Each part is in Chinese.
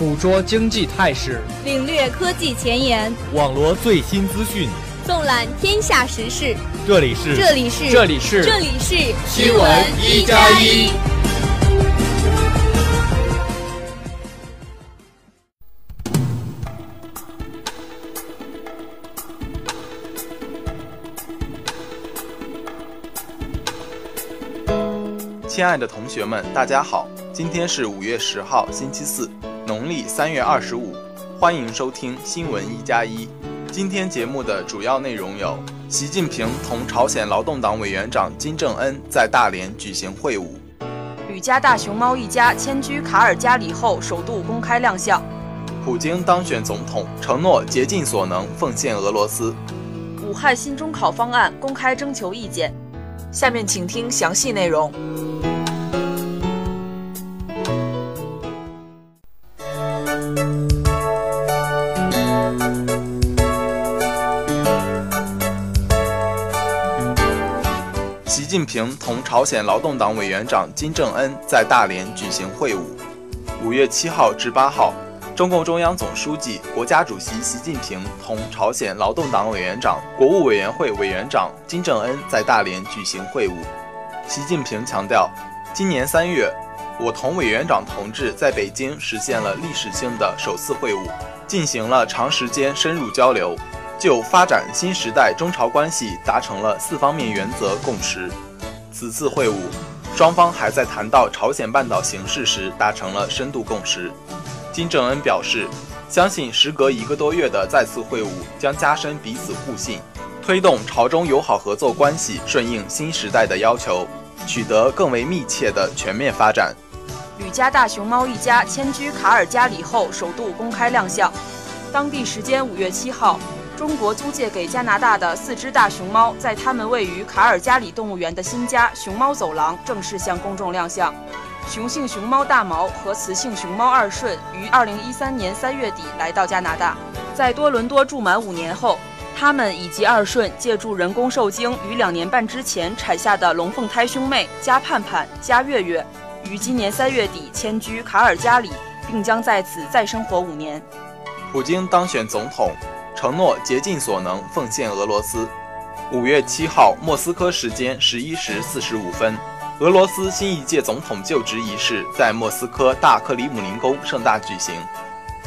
捕捉经济态势，领略科技前沿，网罗最新资讯，纵览天下时事。这里是这里是这里是这里是新闻一加一。亲爱的同学们，大家好，今天是五月十号，星期四。农历三月二十五，欢迎收听新闻一加一。今天节目的主要内容有：习近平同朝鲜劳动党委员长金正恩在大连举行会晤；吕家大熊猫一家迁居卡尔加里后首度公开亮相；普京当选总统，承诺竭尽所能奉献俄罗斯；武汉新中考方案公开征求意见。下面请听详细内容。习近平同朝鲜劳动党委员长金正恩在大连举行会晤。五月七号至八号，中共中央总书记、国家主席习近平同朝鲜劳动党委员长、国务委员会委员长金正恩在大连举行会晤。习近平强调，今年三月，我同委员长同志在北京实现了历史性的首次会晤，进行了长时间深入交流。就发展新时代中朝关系达成了四方面原则共识。此次会晤，双方还在谈到朝鲜半岛形势时达成了深度共识。金正恩表示，相信时隔一个多月的再次会晤将加深彼此互信，推动朝中友好合作关系顺应新时代的要求，取得更为密切的全面发展。吕家大熊猫一家迁居卡尔加里后首度公开亮相，当地时间五月七号。中国租借给加拿大的四只大熊猫，在他们位于卡尔加里动物园的新家熊猫走廊正式向公众亮相。雄性熊猫大毛和雌性熊猫二顺于二零一三年三月底来到加拿大，在多伦多住满五年后，他们以及二顺借助人工受精，于两年半之前产下的龙凤胎兄妹加盼盼、加月月，于今年三月底迁居卡尔加里，并将在此再生活五年。普京当选总统。承诺竭尽所能奉献俄罗斯。五月七号，莫斯科时间十一时四十五分，俄罗斯新一届总统就职仪式在莫斯科大克里姆林宫盛大举行。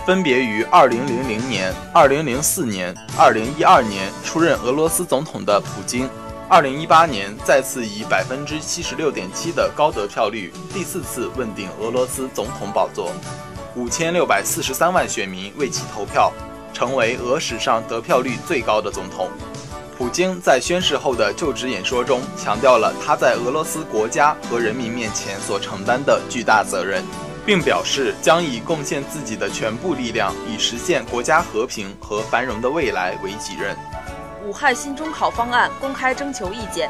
分别于二零零零年、二零零四年、二零一二年出任俄罗斯总统的普京，二零一八年再次以百分之七十六点七的高得票率第四次问鼎俄罗斯总统宝座，五千六百四十三万选民为其投票。成为俄史上得票率最高的总统，普京在宣誓后的就职演说中强调了他在俄罗斯国家和人民面前所承担的巨大责任，并表示将以贡献自己的全部力量，以实现国家和平和繁荣的未来为己任。武汉新中考方案公开征求意见。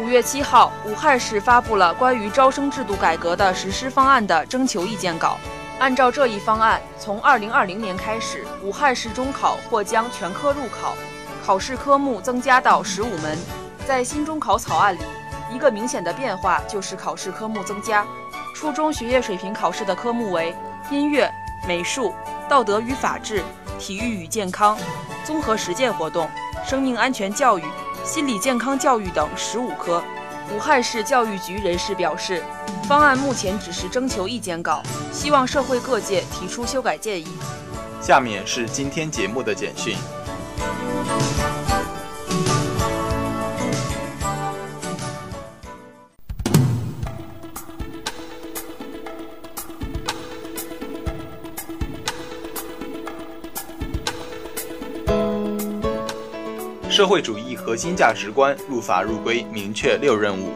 五月七号，武汉市发布了关于招生制度改革的实施方案的征求意见稿。按照这一方案，从二零二零年开始，武汉市中考或将全科入考，考试科目增加到十五门。在新中考草案里，一个明显的变化就是考试科目增加。初中学业水平考试的科目为音乐、美术、道德与法治、体育与健康、综合实践活动、生命安全教育、心理健康教育等十五科。武汉市教育局人士表示，方案目前只是征求意见稿，希望社会各界提出修改建议。下面是今天节目的简讯。社会主义核心价值观入法入规，明确六任务。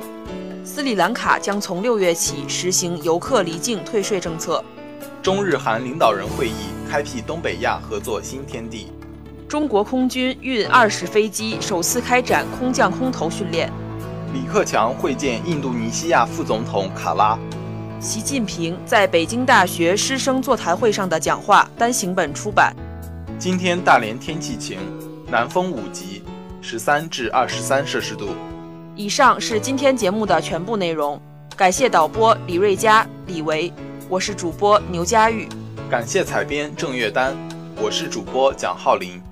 斯里兰卡将从六月起实行游客离境退税政策。中日韩领导人会议开辟东北亚合作新天地。中国空军运二十飞机首次开展空降空投训练。李克强会见印度尼西亚副总统卡拉。习近平在北京大学师生座谈会上的讲话单行本出版。今天大连天气晴，南风五级，十三至二十三摄氏度。以上是今天节目的全部内容，感谢导播李瑞佳、李维，我是主播牛佳玉，感谢采编郑月丹，我是主播蒋浩林，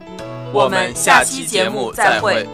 我们下期节目再会。